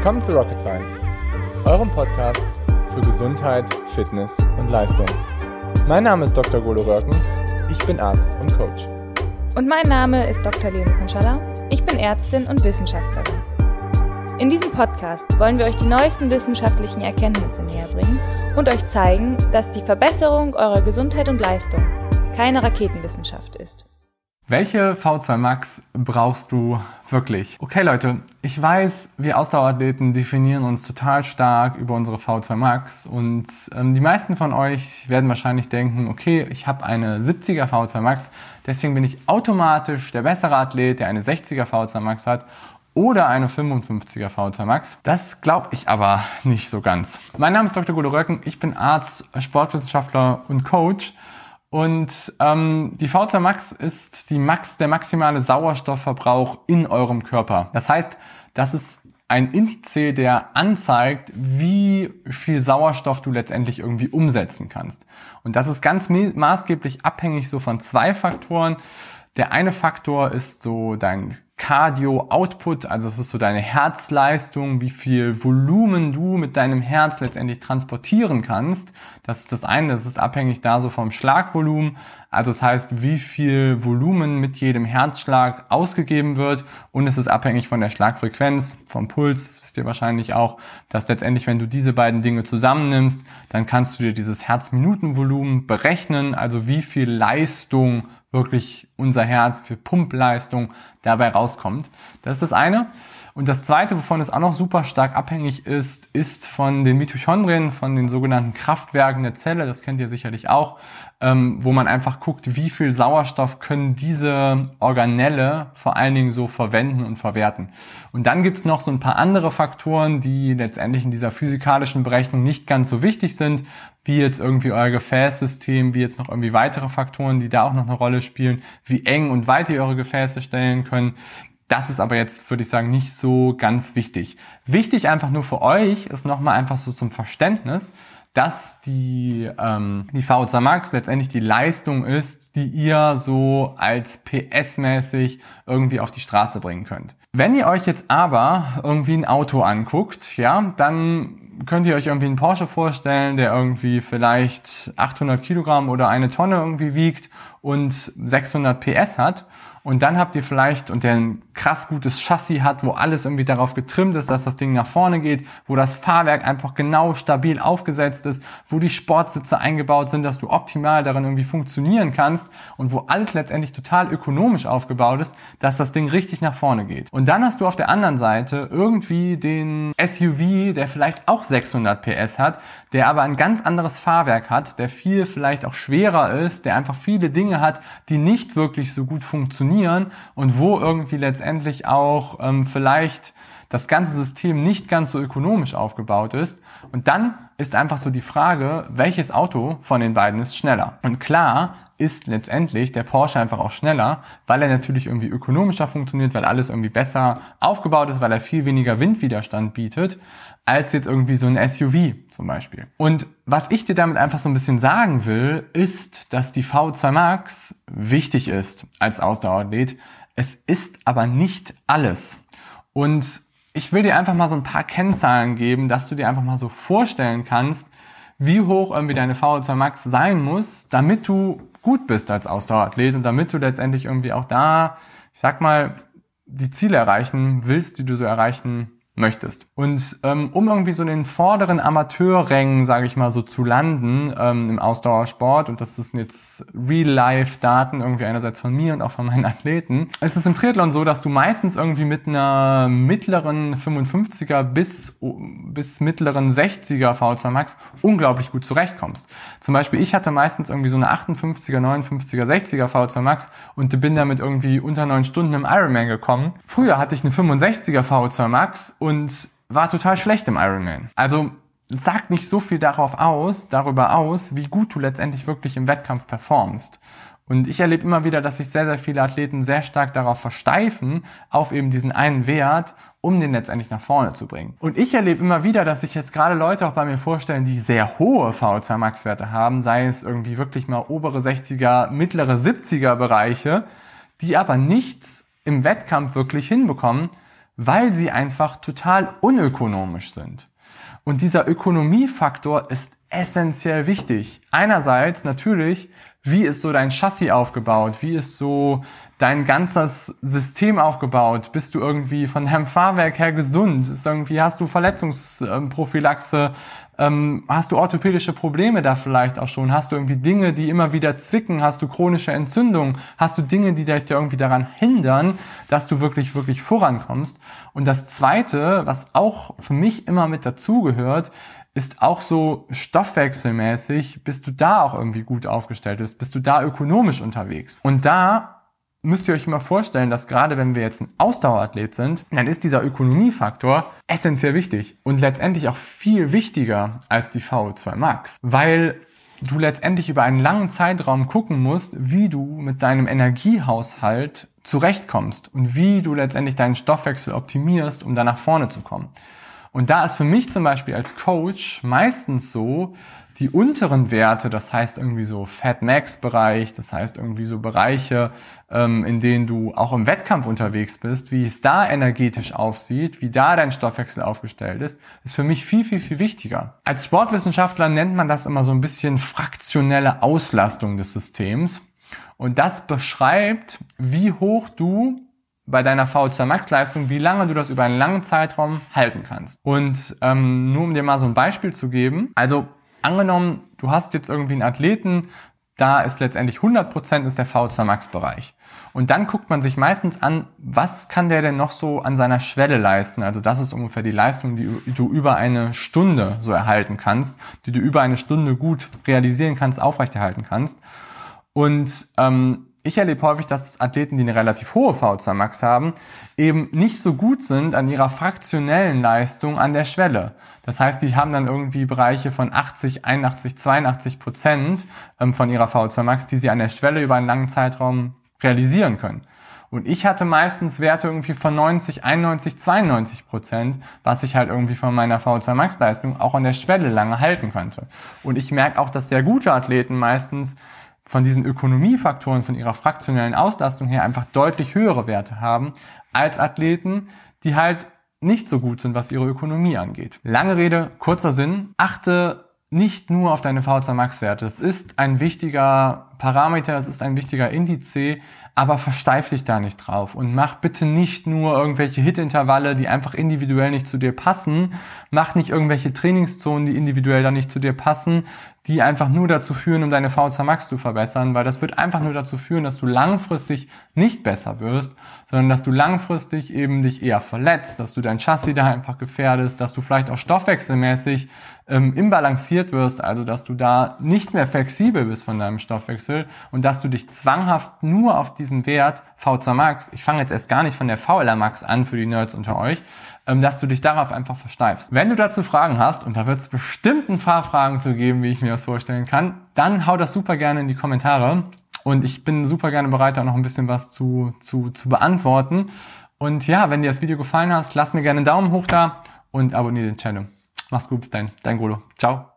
Willkommen zu Rocket Science, eurem Podcast für Gesundheit, Fitness und Leistung. Mein Name ist Dr. Golo Röcken, ich bin Arzt und Coach. Und mein Name ist Dr. Leon Konschalla, ich bin Ärztin und Wissenschaftlerin. In diesem Podcast wollen wir euch die neuesten wissenschaftlichen Erkenntnisse näher bringen und euch zeigen, dass die Verbesserung eurer Gesundheit und Leistung keine Raketenwissenschaft ist. Welche V2 Max brauchst du wirklich? Okay Leute, ich weiß, wir Ausdauerathleten definieren uns total stark über unsere V2 Max und ähm, die meisten von euch werden wahrscheinlich denken, okay, ich habe eine 70er V2 Max, deswegen bin ich automatisch der bessere Athlet, der eine 60er V2 Max hat oder eine 55er V2 Max. Das glaube ich aber nicht so ganz. Mein Name ist Dr. Gude Röcken, ich bin Arzt, Sportwissenschaftler und Coach und ähm, die V2 Max ist die Max, der maximale Sauerstoffverbrauch in eurem Körper. Das heißt, das ist ein Indiz, der anzeigt, wie viel Sauerstoff du letztendlich irgendwie umsetzen kannst. Und das ist ganz maßgeblich abhängig so von zwei Faktoren. Der eine Faktor ist so dein Cardio-Output, also es ist so deine Herzleistung, wie viel Volumen du mit deinem Herz letztendlich transportieren kannst. Das ist das eine, das ist abhängig da so vom Schlagvolumen. Also das heißt, wie viel Volumen mit jedem Herzschlag ausgegeben wird und es ist abhängig von der Schlagfrequenz, vom Puls, das wisst ihr wahrscheinlich auch, dass letztendlich, wenn du diese beiden Dinge zusammennimmst, dann kannst du dir dieses Herzminutenvolumen berechnen, also wie viel Leistung wirklich unser Herz für Pumpleistung dabei rauskommt. Das ist das eine. Und das zweite, wovon es auch noch super stark abhängig ist, ist von den Mitochondrien, von den sogenannten Kraftwerken der Zelle. Das kennt ihr sicherlich auch, ähm, wo man einfach guckt, wie viel Sauerstoff können diese Organelle vor allen Dingen so verwenden und verwerten. Und dann gibt's noch so ein paar andere Faktoren, die letztendlich in dieser physikalischen Berechnung nicht ganz so wichtig sind, wie jetzt irgendwie euer Gefäßsystem, wie jetzt noch irgendwie weitere Faktoren, die da auch noch eine Rolle spielen, wie eng und weit ihr eure Gefäße stellen können. Das ist aber jetzt, würde ich sagen, nicht so ganz wichtig. Wichtig einfach nur für euch ist nochmal einfach so zum Verständnis, dass die, ähm, die VO2 Max letztendlich die Leistung ist, die ihr so als PS-mäßig irgendwie auf die Straße bringen könnt. Wenn ihr euch jetzt aber irgendwie ein Auto anguckt, ja, dann könnt ihr euch irgendwie einen Porsche vorstellen, der irgendwie vielleicht 800 Kilogramm oder eine Tonne irgendwie wiegt und 600 PS hat. Und dann habt ihr vielleicht, und der ein krass gutes Chassis hat, wo alles irgendwie darauf getrimmt ist, dass das Ding nach vorne geht, wo das Fahrwerk einfach genau stabil aufgesetzt ist, wo die Sportsitze eingebaut sind, dass du optimal darin irgendwie funktionieren kannst und wo alles letztendlich total ökonomisch aufgebaut ist, dass das Ding richtig nach vorne geht. Und dann hast du auf der anderen Seite irgendwie den SUV, der vielleicht auch 600 PS hat, der aber ein ganz anderes Fahrwerk hat, der viel vielleicht auch schwerer ist, der einfach viele Dinge hat, die nicht wirklich so gut funktionieren und wo irgendwie letztendlich auch ähm, vielleicht das ganze System nicht ganz so ökonomisch aufgebaut ist. Und dann ist einfach so die Frage, welches Auto von den beiden ist schneller? Und klar ist letztendlich der Porsche einfach auch schneller, weil er natürlich irgendwie ökonomischer funktioniert, weil alles irgendwie besser aufgebaut ist, weil er viel weniger Windwiderstand bietet als jetzt irgendwie so ein SUV zum Beispiel. Und was ich dir damit einfach so ein bisschen sagen will, ist, dass die V2 Max wichtig ist als Ausdauerathlet. Es ist aber nicht alles. Und ich will dir einfach mal so ein paar Kennzahlen geben, dass du dir einfach mal so vorstellen kannst, wie hoch irgendwie deine VO2 Max sein muss, damit du gut bist als Ausdauerathlet und damit du letztendlich irgendwie auch da, ich sag mal, die Ziele erreichen willst, die du so erreichen möchtest. Und ähm, um irgendwie so den vorderen Amateurrängen, sage ich mal so, zu landen ähm, im Ausdauersport, und das ist jetzt Real-Life-Daten, irgendwie einerseits von mir und auch von meinen Athleten, ist es im Triathlon so, dass du meistens irgendwie mit einer mittleren 55er bis, bis mittleren 60er V2 Max unglaublich gut zurechtkommst. Zum Beispiel, ich hatte meistens irgendwie so eine 58er, 59er, 60er V2 Max und bin damit irgendwie unter neun Stunden im Ironman gekommen. Früher hatte ich eine 65er V2 Max und war total schlecht im Ironman. Also sagt nicht so viel darauf aus, darüber aus, wie gut du letztendlich wirklich im Wettkampf performst. Und ich erlebe immer wieder, dass sich sehr, sehr viele Athleten sehr stark darauf versteifen, auf eben diesen einen Wert, um den letztendlich nach vorne zu bringen. Und ich erlebe immer wieder, dass sich jetzt gerade Leute auch bei mir vorstellen, die sehr hohe VO2 Max Werte haben, sei es irgendwie wirklich mal obere 60er, mittlere 70er Bereiche, die aber nichts im Wettkampf wirklich hinbekommen, weil sie einfach total unökonomisch sind. Und dieser Ökonomiefaktor ist essentiell wichtig. Einerseits natürlich, wie ist so dein Chassis aufgebaut? Wie ist so dein ganzes System aufgebaut? Bist du irgendwie von deinem Fahrwerk her gesund? Ist irgendwie, hast du Verletzungsprophylaxe? Ähm, hast du orthopädische Probleme da vielleicht auch schon? Hast du irgendwie Dinge, die immer wieder zwicken? Hast du chronische Entzündungen? Hast du Dinge, die dich irgendwie daran hindern, dass du wirklich, wirklich vorankommst? Und das zweite, was auch für mich immer mit dazugehört, ist auch so stoffwechselmäßig, bist du da auch irgendwie gut aufgestellt bist, bist du da ökonomisch unterwegs. Und da müsst ihr euch immer vorstellen, dass gerade wenn wir jetzt ein Ausdauerathlet sind, dann ist dieser Ökonomiefaktor essentiell wichtig und letztendlich auch viel wichtiger als die VO2 Max, weil du letztendlich über einen langen Zeitraum gucken musst, wie du mit deinem Energiehaushalt zurechtkommst und wie du letztendlich deinen Stoffwechsel optimierst, um da nach vorne zu kommen. Und da ist für mich zum Beispiel als Coach meistens so, die unteren Werte, das heißt irgendwie so Fat Max Bereich, das heißt irgendwie so Bereiche, ähm, in denen du auch im Wettkampf unterwegs bist, wie es da energetisch aussieht, wie da dein Stoffwechsel aufgestellt ist, ist für mich viel, viel, viel wichtiger. Als Sportwissenschaftler nennt man das immer so ein bisschen fraktionelle Auslastung des Systems. Und das beschreibt, wie hoch du bei deiner VO2 Max Leistung, wie lange du das über einen langen Zeitraum halten kannst. Und ähm, nur um dir mal so ein Beispiel zu geben, also angenommen, du hast jetzt irgendwie einen Athleten, da ist letztendlich 100% ist der VO2 Max Bereich. Und dann guckt man sich meistens an, was kann der denn noch so an seiner Schwelle leisten? Also das ist ungefähr die Leistung, die du über eine Stunde so erhalten kannst, die du über eine Stunde gut realisieren kannst, aufrechterhalten kannst. Und ähm, ich erlebe häufig, dass Athleten, die eine relativ hohe VO2 Max haben, eben nicht so gut sind an ihrer fraktionellen Leistung an der Schwelle. Das heißt, die haben dann irgendwie Bereiche von 80, 81, 82 Prozent ähm, von ihrer VO2 Max, die sie an der Schwelle über einen langen Zeitraum realisieren können. Und ich hatte meistens Werte irgendwie von 90, 91, 92 Prozent, was ich halt irgendwie von meiner VO2 Max Leistung auch an der Schwelle lange halten konnte. Und ich merke auch, dass sehr gute Athleten meistens von diesen Ökonomiefaktoren, von ihrer fraktionellen Auslastung her einfach deutlich höhere Werte haben als Athleten, die halt nicht so gut sind, was ihre Ökonomie angeht. Lange Rede, kurzer Sinn. Achte nicht nur auf deine VO2 Max Werte. Das ist ein wichtiger Parameter, das ist ein wichtiger Indiz, aber versteif dich da nicht drauf und mach bitte nicht nur irgendwelche Hit-Intervalle, die einfach individuell nicht zu dir passen. Mach nicht irgendwelche Trainingszonen, die individuell da nicht zu dir passen, die einfach nur dazu führen, um deine VO2 Max zu verbessern, weil das wird einfach nur dazu führen, dass du langfristig nicht besser wirst, sondern dass du langfristig eben dich eher verletzt, dass du dein Chassis da einfach gefährdest, dass du vielleicht auch stoffwechselmäßig ähm, imbalanciert wirst, also dass du da nicht mehr flexibel bist von deinem Stoffwechsel und dass du dich zwanghaft nur auf diesen Wert V2 Max, ich fange jetzt erst gar nicht von der VLR Max an für die Nerds unter euch, ähm, dass du dich darauf einfach versteifst. Wenn du dazu Fragen hast, und da wird es bestimmt ein paar Fragen zu geben, wie ich mir das vorstellen kann, dann hau das super gerne in die Kommentare. Und ich bin super gerne bereit, da noch ein bisschen was zu, zu, zu beantworten. Und ja, wenn dir das Video gefallen hat, lass mir gerne einen Daumen hoch da und abonniere den Channel. Mach's gut, bis dein, dein Golo. Ciao.